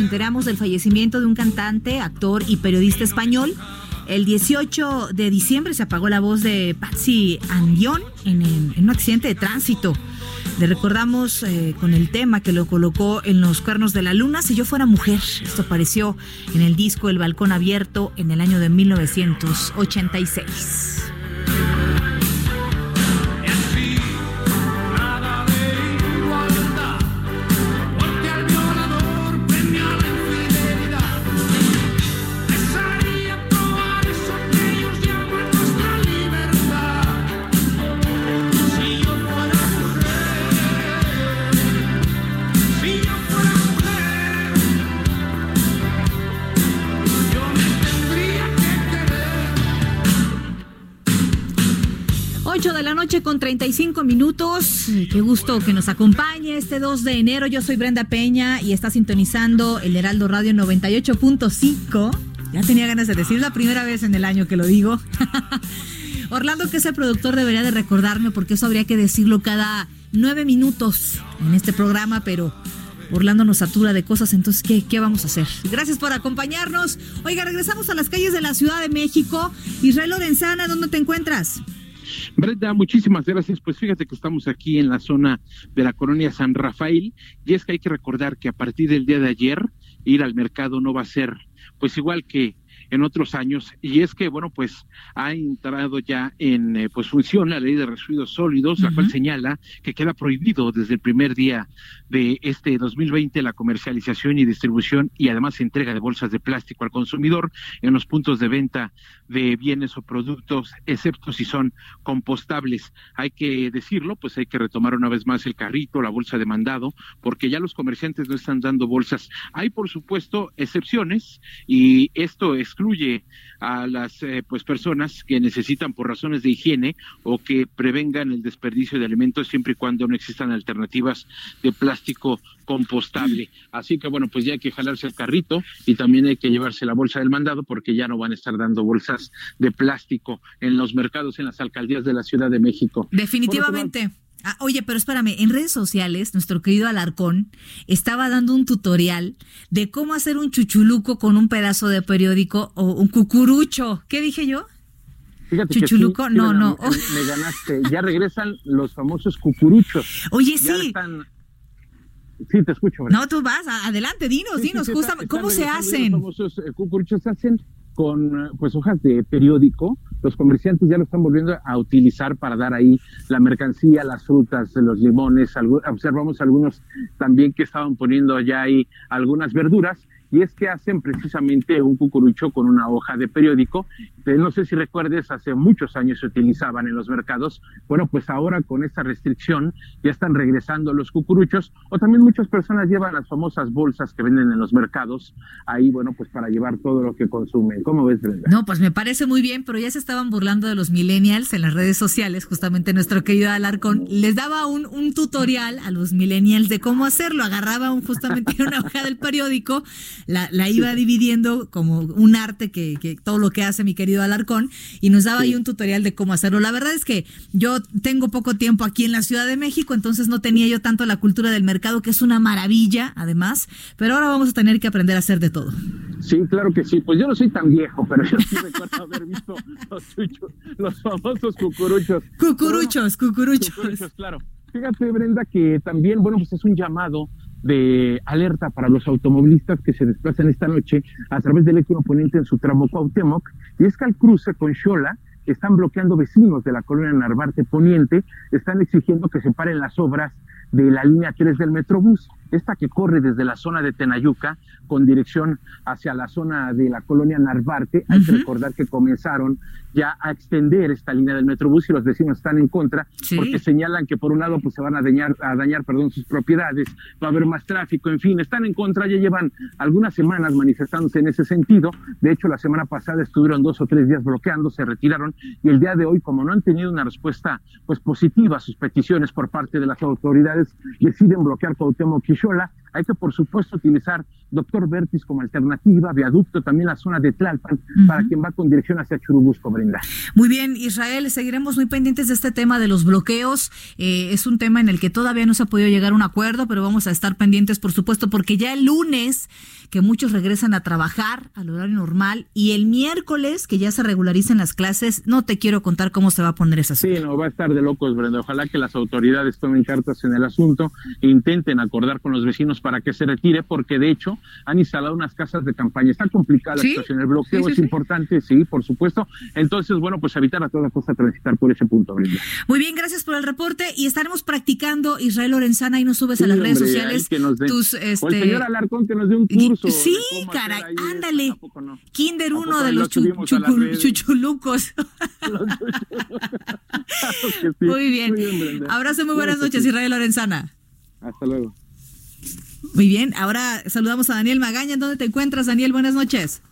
Enteramos del fallecimiento de un cantante, actor y periodista español. El 18 de diciembre se apagó la voz de Patsy Andión en un accidente de tránsito. Le recordamos eh, con el tema que lo colocó en los cuernos de la luna, Si yo fuera mujer. Esto apareció en el disco El Balcón Abierto en el año de 1986. Con 35 minutos. Qué gusto que nos acompañe este 2 de enero. Yo soy Brenda Peña y está sintonizando el Heraldo Radio 98.5. Ya tenía ganas de decir la primera vez en el año que lo digo. Orlando, que es el productor, debería de recordarme porque eso habría que decirlo cada nueve minutos en este programa, pero Orlando nos satura de cosas, entonces, ¿qué, qué vamos a hacer? Gracias por acompañarnos. Oiga, regresamos a las calles de la Ciudad de México. Israel Lorenzana, ¿dónde te encuentras? Brenda, muchísimas gracias. Pues fíjate que estamos aquí en la zona de la colonia San Rafael y es que hay que recordar que a partir del día de ayer ir al mercado no va a ser pues igual que en otros años y es que bueno pues ha entrado ya en eh, pues función la ley de residuos sólidos la cual señala que queda prohibido desde el primer día de este 2020 la comercialización y distribución y además entrega de bolsas de plástico al consumidor en los puntos de venta de bienes o productos excepto si son compostables. Hay que decirlo pues hay que retomar una vez más el carrito la bolsa de mandado porque ya los comerciantes no están dando bolsas. Hay por supuesto excepciones y esto excluye a las eh, pues personas que necesitan por razones de higiene o que prevengan el desperdicio de alimentos siempre y cuando no existan alternativas de plástico compostable. Así que bueno, pues ya hay que jalarse el carrito y también hay que llevarse la bolsa del mandado porque ya no van a estar dando bolsas de plástico en los mercados, en las alcaldías de la Ciudad de México. Definitivamente. Ah, oye, pero espérame, en redes sociales, nuestro querido Alarcón estaba dando un tutorial de cómo hacer un chuchuluco con un pedazo de periódico o un cucurucho. ¿Qué dije yo? Fíjate que Chuchuluco, sí, no, me- no. Me, me ganaste. Ya regresan los famosos cucuruchos. Oye, Ya sí. están- Sí, te escucho. No, tú vas, adelante, dinos, Sí, dinos, sí, ¿cómo se hacen? Los famosos eh, cucuruchos. Se hacen con pues hojas de periódico. Los comerciantes ya lo están volviendo a utilizar para dar ahí la mercancía, las frutas, los limones, observamos algunos también que estaban poniendo ya ahí algunas verduras y es que hacen precisamente un cucurucho con una hoja de periódico. No sé si recuerdes, hace muchos años se utilizaban en los mercados. Bueno, pues ahora con esta restricción ya están regresando los cucuruchos o también muchas personas llevan las famosas bolsas que venden en los mercados ahí, bueno, pues para llevar todo lo que consumen. ¿Cómo ves, Brenda? No, pues me parece muy bien, pero ya se estaban burlando de los millennials en las redes sociales, justamente nuestro querido Alarcón les daba un, un tutorial a los millennials de cómo hacerlo. Agarraba un, justamente una hoja del periódico la, iba dividiendo como un arte que, que, todo lo que hace mi querido Alarcón y nos daba ahí un tutorial de cómo hacerlo. La verdad es que yo tengo poco tiempo aquí en la Ciudad de México, entonces no tenía yo tanto la cultura del mercado, que es una maravilla además, pero ahora vamos a tener que aprender a hacer de todo. Sí, claro que sí. Pues yo no soy tan viejo, pero yo sí recuerdo haber visto los, los famosos cucuruchos. Cucuruchos, cucuruchos. Cucuruchos, claro. Fíjate, Brenda, que también, bueno, pues es un llamado de alerta para los automovilistas que se desplazan esta noche a través del eje oponente en su tramo Cuauhtémoc, y es que al cruce con Xola están bloqueando vecinos de la colonia Narvarte Poniente, están exigiendo que se paren las obras de la línea 3 del Metrobús, esta que corre desde la zona de Tenayuca con dirección hacia la zona de la colonia Narvarte. Hay que recordar que comenzaron ya a extender esta línea del Metrobús y los vecinos están en contra porque señalan que por un lado pues se van a dañar, a dañar perdón, sus propiedades, va a haber más tráfico, en fin, están en contra, ya llevan algunas semanas manifestándose en ese sentido. De hecho, la semana pasada estuvieron dos o tres días bloqueando, se retiraron y el día de hoy, como no han tenido una respuesta pues positiva a sus peticiones por parte de las autoridades, deciden bloquear Cuauhtémoc Quixola. Hay que, por supuesto, utilizar Doctor Vertis como alternativa, viaducto, también la zona de Tlalpan, para quien va con dirección hacia Churubusco, Brenda. Muy bien, Israel, seguiremos muy pendientes de este tema de los bloqueos. Eh, es un tema en el que todavía no se ha podido llegar a un acuerdo, pero vamos a estar pendientes, por supuesto, porque ya el lunes que muchos regresan a trabajar al horario normal y el miércoles que ya se regularicen las clases, no te quiero contar cómo se va a poner esa Sí, no, va a estar de locos, Brenda. Ojalá que las autoridades tomen cartas en el asunto intenten acordar con los vecinos para que se retire, porque de hecho han instalado unas casas de campaña. Está complicada la situación. El bloqueo es importante, sí, por supuesto. Entonces, bueno, pues evitar a toda costa transitar por ese punto, Brenda. Muy bien, gracias por el reporte y estaremos practicando Israel Lorenzana y nos subes a las redes sociales tus este o el señor Alarcón que nos dé un curso Sí, caray, ándale. Kinder uno de los chuchulucos. Muy bien. Abrazo, muy buenas noches, Israel Lorenzana. Hasta luego. Muy bien, ahora saludamos a Daniel Magaña. ¿Dónde te encuentras, Daniel? Buenas noches.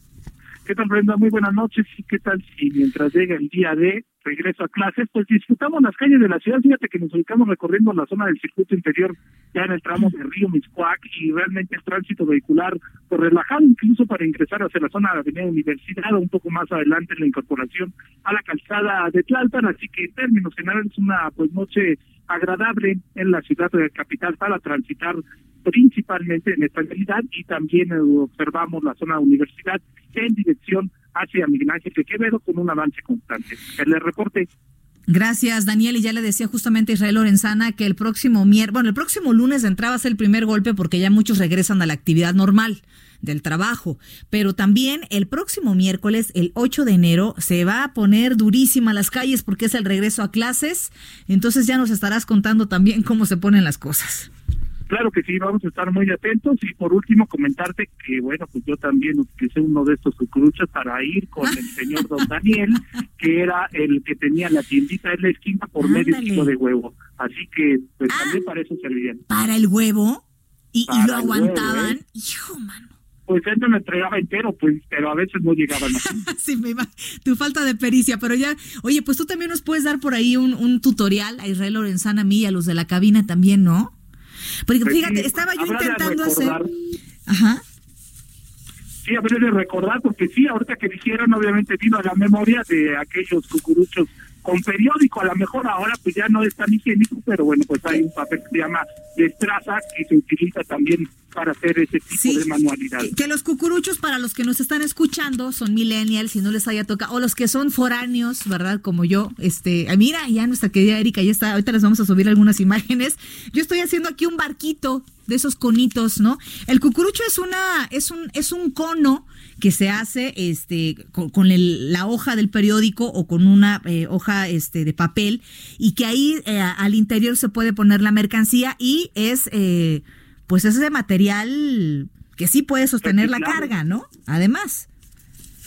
¿Qué tal, Brenda? Muy buenas noches. ¿Y qué tal si mientras llega el día de regreso a clases, pues disfrutamos las calles de la ciudad? Fíjate que nos ubicamos recorriendo la zona del circuito interior, ya en el tramo del río Miscuac, y realmente el tránsito vehicular pues relajado, incluso para ingresar hacia la zona de la Avenida Universidad, un poco más adelante en la incorporación a la calzada de Tlalpan. Así que en términos generales, una pues noche agradable en la ciudad de capital para transitar principalmente en esta realidad y también eh, observamos la zona de universidad en dirección hacia Miguel Ángel de Quevedo con un avance constante. El reporte. Gracias, Daniel. Y ya le decía justamente a Israel Lorenzana que el próximo miércoles, bueno, el próximo lunes de entrada el primer golpe porque ya muchos regresan a la actividad normal del trabajo. Pero también el próximo miércoles, el 8 de enero, se va a poner durísima las calles porque es el regreso a clases. Entonces ya nos estarás contando también cómo se ponen las cosas. Claro que sí, vamos a estar muy atentos y por último comentarte que bueno, pues yo también utilicé uno de estos cucuruchos para ir con el señor Don Daniel, que era el que tenía la tiendita en la esquina por medio kilo de huevo. Así que pues ah. también para eso servían. ¿Para el huevo? ¿Y, lo aguantaban? ¿eh? Hijo, mano pues él me lo entregaba entero, pues, pero a veces no llegaban. sí, me va. Tu falta de pericia, pero ya, oye, pues tú también nos puedes dar por ahí un, un tutorial a Israel Lorenzana, a mí y a los de la cabina también, ¿no? Porque pues fíjate, estaba yo intentando hacer. Ajá. Sí, habría de recordar, porque sí, ahorita que dijeron, obviamente vino a la memoria de aquellos cucuruchos con periódico, a lo mejor ahora pues ya no es tan higiénico, pero bueno, pues hay un papel que se llama destraza que se utiliza también para hacer ese tipo de manualidad. Que los cucuruchos, para los que nos están escuchando, son millennials y no les haya tocado, o los que son foráneos, ¿verdad? Como yo, este, mira, ya nuestra querida Erika ya está, ahorita les vamos a subir algunas imágenes. Yo estoy haciendo aquí un barquito de esos conitos, ¿no? El cucurucho es una, es un, es un cono que se hace este con, la hoja del periódico o con una eh, hoja este de papel y que ahí eh, al interior se puede poner la mercancía y es eh, pues es de material que sí puede sostener la carga, ¿no? Además.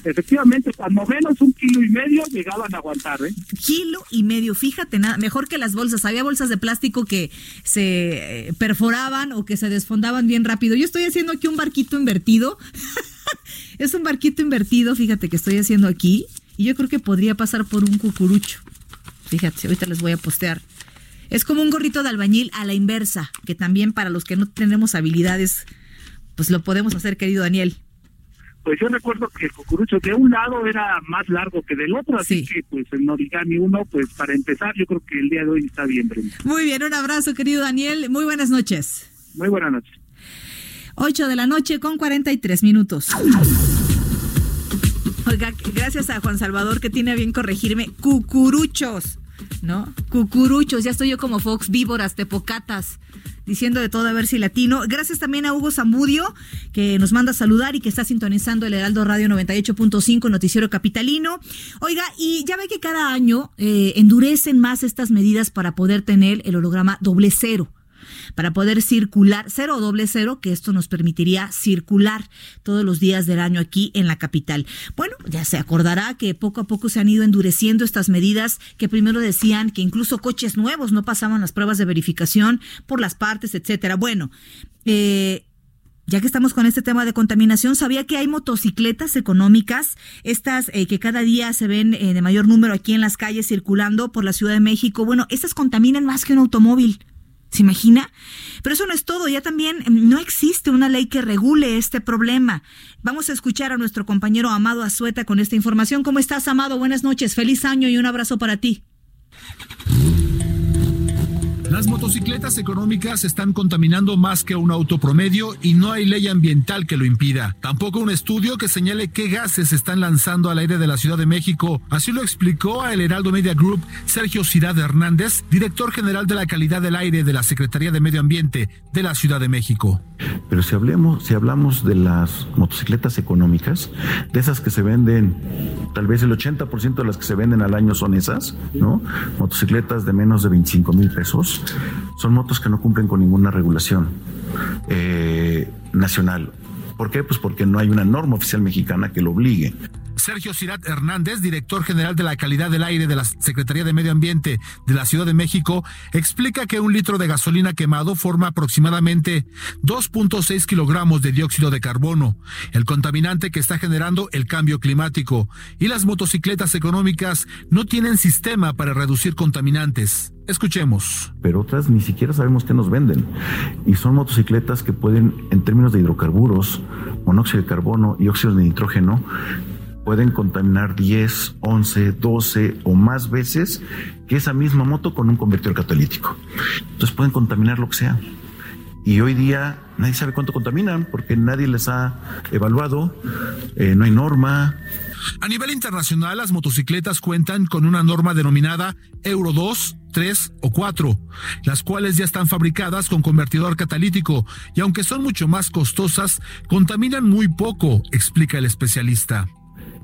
Efectivamente, cuando menos un kilo y medio llegaban a aguantar, ¿eh? Kilo y medio, fíjate, nada, mejor que las bolsas. Había bolsas de plástico que se perforaban o que se desfondaban bien rápido. Yo estoy haciendo aquí un barquito invertido es un barquito invertido, fíjate que estoy haciendo aquí. Y yo creo que podría pasar por un cucurucho. Fíjate, ahorita les voy a postear. Es como un gorrito de albañil a la inversa, que también para los que no tenemos habilidades, pues lo podemos hacer, querido Daniel. Pues yo recuerdo que el cucurucho de un lado era más largo que del otro, así que pues en origami uno, pues para empezar, yo creo que el día de hoy está bien, Brenda. Muy bien, un abrazo, querido Daniel. Muy buenas noches. Muy buenas noches. 8 de la noche con 43 minutos. Oiga, gracias a Juan Salvador que tiene a bien corregirme. Cucuruchos, ¿no? Cucuruchos, ya estoy yo como Fox, víboras, tepocatas diciendo de todo a ver si latino. Gracias también a Hugo Zamudio, que nos manda a saludar y que está sintonizando el Heraldo Radio 98.5, Noticiero Capitalino. Oiga, y ya ve que cada año eh, endurecen más estas medidas para poder tener el holograma doble cero para poder circular, cero doble cero, que esto nos permitiría circular todos los días del año aquí en la capital. Bueno, ya se acordará que poco a poco se han ido endureciendo estas medidas que primero decían que incluso coches nuevos no pasaban las pruebas de verificación por las partes, etcétera. Bueno, eh, ya que estamos con este tema de contaminación, sabía que hay motocicletas económicas, estas eh, que cada día se ven eh, de mayor número aquí en las calles circulando por la Ciudad de México. Bueno, estas contaminan más que un automóvil. ¿Se imagina? Pero eso no es todo, ya también em, no existe una ley que regule este problema. Vamos a escuchar a nuestro compañero Amado Azueta con esta información. ¿Cómo estás, Amado? Buenas noches, feliz año y un abrazo para ti. Las motocicletas económicas están contaminando más que un auto promedio y no hay ley ambiental que lo impida. Tampoco un estudio que señale qué gases están lanzando al aire de la Ciudad de México. Así lo explicó a El Heraldo Media Group Sergio Ciudad Hernández, director general de la calidad del aire de la Secretaría de Medio Ambiente de la Ciudad de México. Pero si hablemos, si hablamos de las motocicletas económicas, de esas que se venden, tal vez el 80% de las que se venden al año son esas, ¿no? Motocicletas de menos de 25 mil pesos son motos que no cumplen con ninguna regulación eh, nacional. ¿Por qué? Pues porque no hay una norma oficial mexicana que lo obligue. Sergio Cirat Hernández, director general de la calidad del aire de la Secretaría de Medio Ambiente de la Ciudad de México, explica que un litro de gasolina quemado forma aproximadamente 2.6 kilogramos de dióxido de carbono, el contaminante que está generando el cambio climático, y las motocicletas económicas no tienen sistema para reducir contaminantes. Escuchemos. Pero otras ni siquiera sabemos qué nos venden. Y son motocicletas que pueden, en términos de hidrocarburos, monóxido de carbono y óxido de nitrógeno, pueden contaminar 10, 11, 12 o más veces que esa misma moto con un convertidor catalítico. Entonces pueden contaminar lo que sea. Y hoy día nadie sabe cuánto contaminan porque nadie les ha evaluado, eh, no hay norma. A nivel internacional, las motocicletas cuentan con una norma denominada Euro 2, 3 o 4, las cuales ya están fabricadas con convertidor catalítico y aunque son mucho más costosas, contaminan muy poco, explica el especialista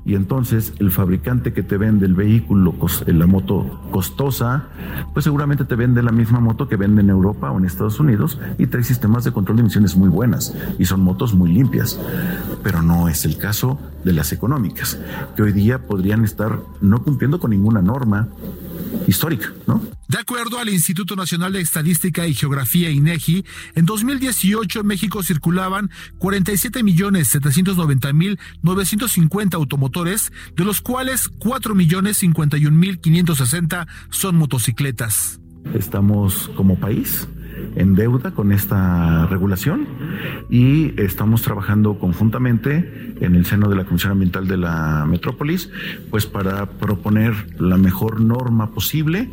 y entonces el fabricante que te vende el vehículo, la moto costosa, pues seguramente te vende la misma moto que vende en Europa o en Estados Unidos y trae sistemas de control de emisiones muy buenas y son motos muy limpias. Pero no es el caso de las económicas, que hoy día podrían estar no cumpliendo con ninguna norma histórica, ¿no? De acuerdo al Instituto Nacional de Estadística y Geografía INEGI, en 2018 en México circulaban 47 millones 790 mil 950 automotores, de los cuales 4 millones 51 mil 560 son motocicletas. Estamos como país en deuda con esta regulación y estamos trabajando conjuntamente en el seno de la Comisión Ambiental de la Metrópolis, pues para proponer la mejor norma posible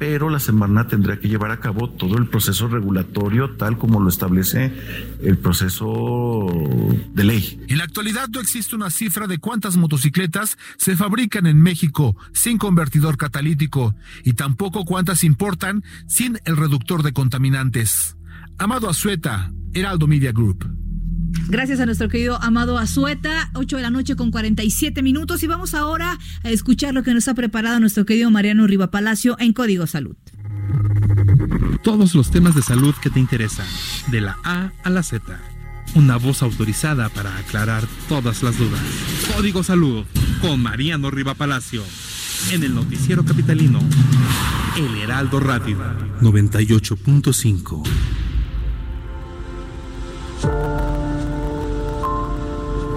pero la Semarnat tendrá que llevar a cabo todo el proceso regulatorio tal como lo establece el proceso de ley. En la actualidad no existe una cifra de cuántas motocicletas se fabrican en México sin convertidor catalítico y tampoco cuántas importan sin el reductor de contaminantes. Amado Azueta, Heraldo Media Group. Gracias a nuestro querido Amado Azueta, 8 de la noche con 47 minutos y vamos ahora a escuchar lo que nos ha preparado nuestro querido Mariano Riva Palacio en Código Salud. Todos los temas de salud que te interesan, de la A a la Z. Una voz autorizada para aclarar todas las dudas. Código Salud con Mariano Riva Palacio en el noticiero capitalino El Heraldo Radio 98.5.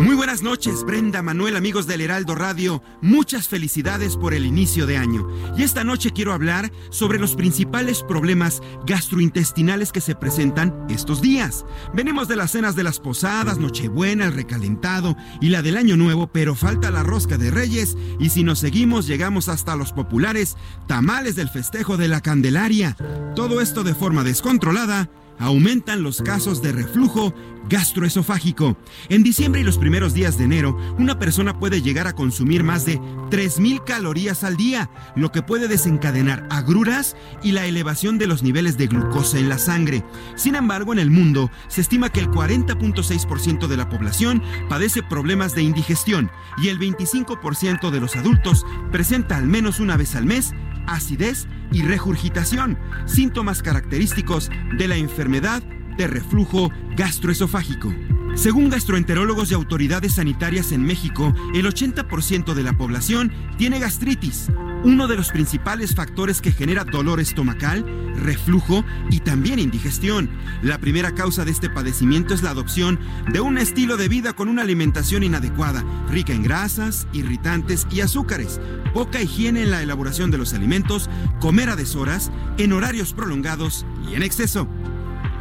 Muy buenas noches, Brenda, Manuel, amigos del Heraldo Radio. Muchas felicidades por el inicio de año. Y esta noche quiero hablar sobre los principales problemas gastrointestinales que se presentan estos días. Venimos de las cenas de las posadas, Nochebuena, el recalentado y la del Año Nuevo, pero falta la rosca de Reyes y si nos seguimos llegamos hasta los populares tamales del festejo de la Candelaria. Todo esto de forma descontrolada aumentan los casos de reflujo gastroesofágico. En diciembre y los primeros días de enero, una persona puede llegar a consumir más de 3.000 calorías al día, lo que puede desencadenar agruras y la elevación de los niveles de glucosa en la sangre. Sin embargo, en el mundo se estima que el 40.6% de la población padece problemas de indigestión y el 25% de los adultos presenta al menos una vez al mes acidez y regurgitación, síntomas característicos de la enfermedad de reflujo gastroesofágico. Según gastroenterólogos y autoridades sanitarias en México, el 80% de la población tiene gastritis, uno de los principales factores que genera dolor estomacal, reflujo y también indigestión. La primera causa de este padecimiento es la adopción de un estilo de vida con una alimentación inadecuada, rica en grasas, irritantes y azúcares, poca higiene en la elaboración de los alimentos, comer a deshoras, en horarios prolongados y en exceso.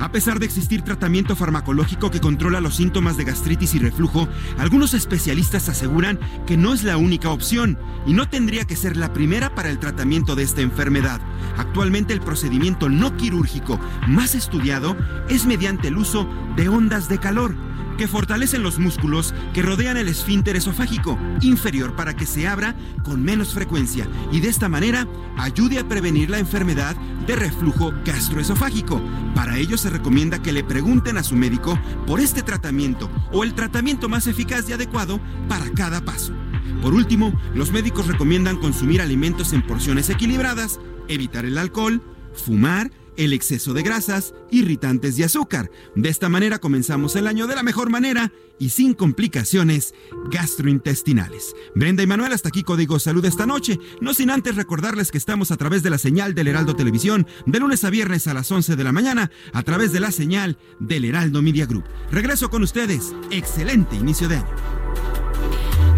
A pesar de existir tratamiento farmacológico que controla los síntomas de gastritis y reflujo, algunos especialistas aseguran que no es la única opción y no tendría que ser la primera para el tratamiento de esta enfermedad. Actualmente el procedimiento no quirúrgico más estudiado es mediante el uso de ondas de calor que fortalecen los músculos que rodean el esfínter esofágico inferior para que se abra con menos frecuencia y de esta manera ayude a prevenir la enfermedad de reflujo gastroesofágico. Para ello se recomienda que le pregunten a su médico por este tratamiento o el tratamiento más eficaz y adecuado para cada paso. Por último, los médicos recomiendan consumir alimentos en porciones equilibradas, evitar el alcohol, fumar, el exceso de grasas, irritantes y azúcar. De esta manera comenzamos el año de la mejor manera y sin complicaciones gastrointestinales. Brenda y Manuel, hasta aquí Código Salud esta noche. No sin antes recordarles que estamos a través de la señal del Heraldo Televisión de lunes a viernes a las 11 de la mañana a través de la señal del Heraldo Media Group. Regreso con ustedes. Excelente inicio de año.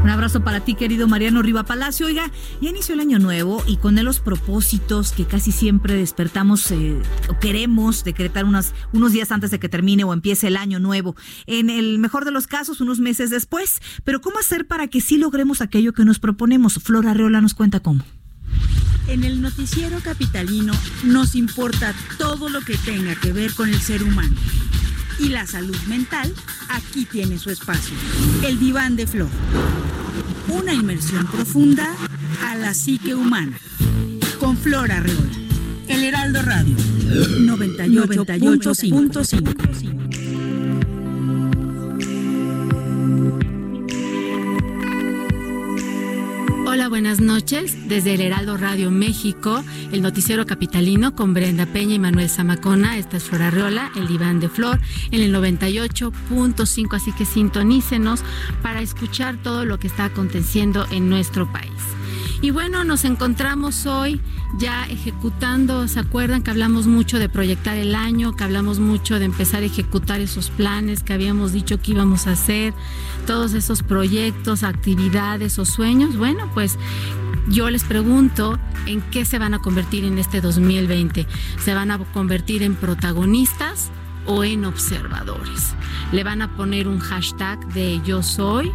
Un abrazo para ti, querido Mariano Riva Palacio. Oiga, ya inició el año nuevo y con él los propósitos que casi siempre despertamos eh, o queremos decretar unos, unos días antes de que termine o empiece el año nuevo. En el mejor de los casos, unos meses después. Pero ¿cómo hacer para que sí logremos aquello que nos proponemos? Flora Arreola nos cuenta cómo. En el noticiero capitalino nos importa todo lo que tenga que ver con el ser humano y la salud mental, aquí tiene su espacio. El diván de flor. Una inmersión profunda a la psique humana. Con Flora Arreola. El Heraldo Radio. 98.5. Hola, buenas noches. Desde el Heraldo Radio México, el noticiero capitalino con Brenda Peña y Manuel Zamacona. Esta es Flora Arreola, el diván de Flor, en el 98.5. Así que sintonícenos para escuchar todo lo que está aconteciendo en nuestro país. Y bueno, nos encontramos hoy ya ejecutando, ¿se acuerdan que hablamos mucho de proyectar el año, que hablamos mucho de empezar a ejecutar esos planes que habíamos dicho que íbamos a hacer, todos esos proyectos, actividades o sueños? Bueno, pues yo les pregunto en qué se van a convertir en este 2020. ¿Se van a convertir en protagonistas o en observadores? ¿Le van a poner un hashtag de yo soy?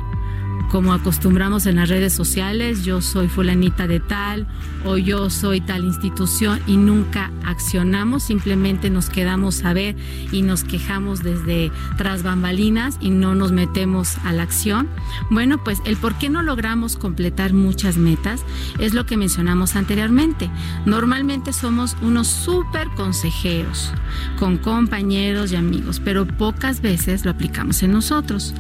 Como acostumbramos en las redes sociales, yo soy fulanita de tal o yo soy tal institución y nunca accionamos, simplemente nos quedamos a ver y nos quejamos desde tras bambalinas y no nos metemos a la acción. Bueno, pues el por qué no logramos completar muchas metas es lo que mencionamos anteriormente. Normalmente somos unos súper consejeros con compañeros y amigos, pero pocas veces lo aplicamos en nosotros.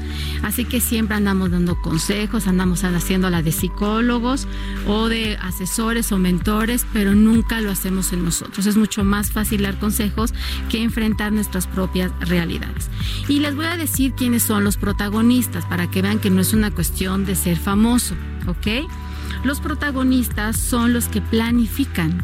Así que siempre andamos dando consejos, andamos haciendo la de psicólogos o de asesores o mentores, pero nunca lo hacemos en nosotros. Es mucho más fácil dar consejos que enfrentar nuestras propias realidades. Y les voy a decir quiénes son los protagonistas para que vean que no es una cuestión de ser famoso, ¿ok? Los protagonistas son los que planifican,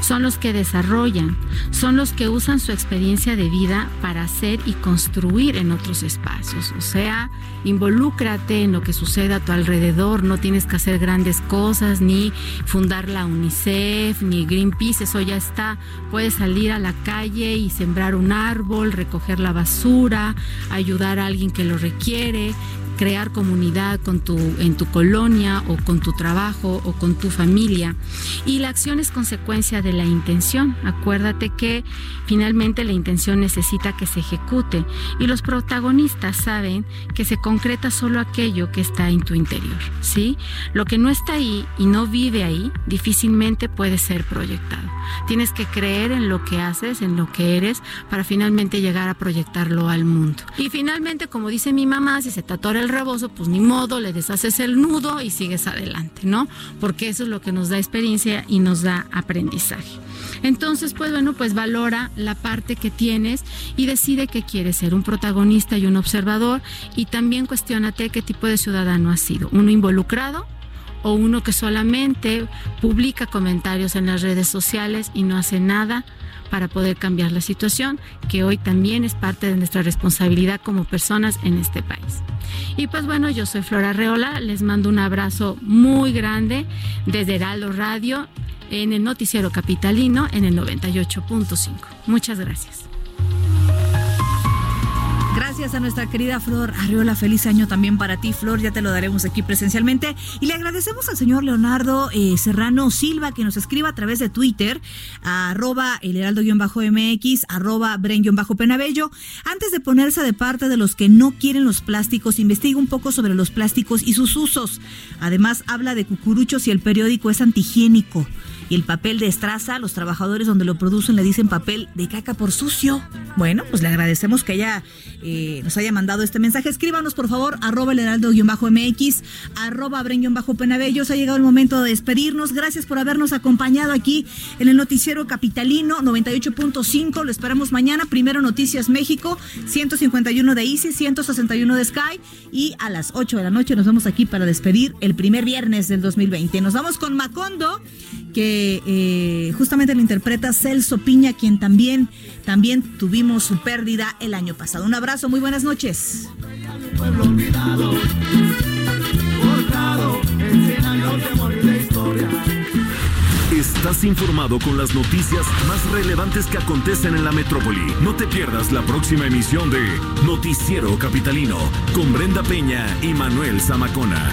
son los que desarrollan, son los que usan su experiencia de vida para hacer y construir en otros espacios. O sea, involúcrate en lo que sucede a tu alrededor, no tienes que hacer grandes cosas, ni fundar la UNICEF, ni Greenpeace, eso ya está. Puedes salir a la calle y sembrar un árbol, recoger la basura, ayudar a alguien que lo requiere, crear comunidad con tu, en tu colonia o con tu trabajo o con tu familia. Y la acción es consecuencia de la intención. Acuérdate que finalmente la intención necesita que se ejecute y los protagonistas saben que se concreta solo aquello que está en tu interior. ¿sí? Lo que no está ahí y no vive ahí difícilmente puede ser proyectado. Tienes que creer en lo que haces, en lo que eres, para finalmente llegar a proyectarlo al mundo. Y finalmente, como dice mi mamá, si se te atora el rebozo, pues ni modo, le deshaces el nudo y sigues adelante, ¿no? Porque eso es lo que nos da experiencia y nos da aprendizaje. Entonces, pues bueno, pues valora la parte que tienes y decide que quieres ser un protagonista y un observador y también cuestionate qué tipo de ciudadano has sido, uno involucrado o uno que solamente publica comentarios en las redes sociales y no hace nada para poder cambiar la situación, que hoy también es parte de nuestra responsabilidad como personas en este país. Y pues bueno, yo soy Flora Reola, les mando un abrazo muy grande desde Heraldo Radio en el noticiero capitalino en el 98.5. Muchas gracias. Gracias a nuestra querida Flor Arriola. Feliz año también para ti, Flor. Ya te lo daremos aquí presencialmente. Y le agradecemos al señor Leonardo eh, Serrano Silva que nos escriba a través de Twitter, arroba el heraldo-mx, arroba bren-penabello. Antes de ponerse de parte de los que no quieren los plásticos, investiga un poco sobre los plásticos y sus usos. Además, habla de cucuruchos y el periódico es antihigiénico y el papel de estraza, los trabajadores donde lo producen le dicen papel de caca por sucio. Bueno, pues le agradecemos que ella eh, nos haya mandado este mensaje. Escríbanos, por favor, arroba el heraldo-mx, arroba bren-penabellos. Ha llegado el momento de despedirnos. Gracias por habernos acompañado aquí en el noticiero capitalino 98.5. Lo esperamos mañana. Primero Noticias México, 151 de Easy, 161 de Sky. Y a las 8 de la noche nos vemos aquí para despedir el primer viernes del 2020. Nos vamos con Macondo justamente lo interpreta Celso Piña, quien también, también tuvimos su pérdida el año pasado. Un abrazo, muy buenas noches. Estás informado con las noticias más relevantes que acontecen en la metrópoli. No te pierdas la próxima emisión de Noticiero Capitalino con Brenda Peña y Manuel Zamacona.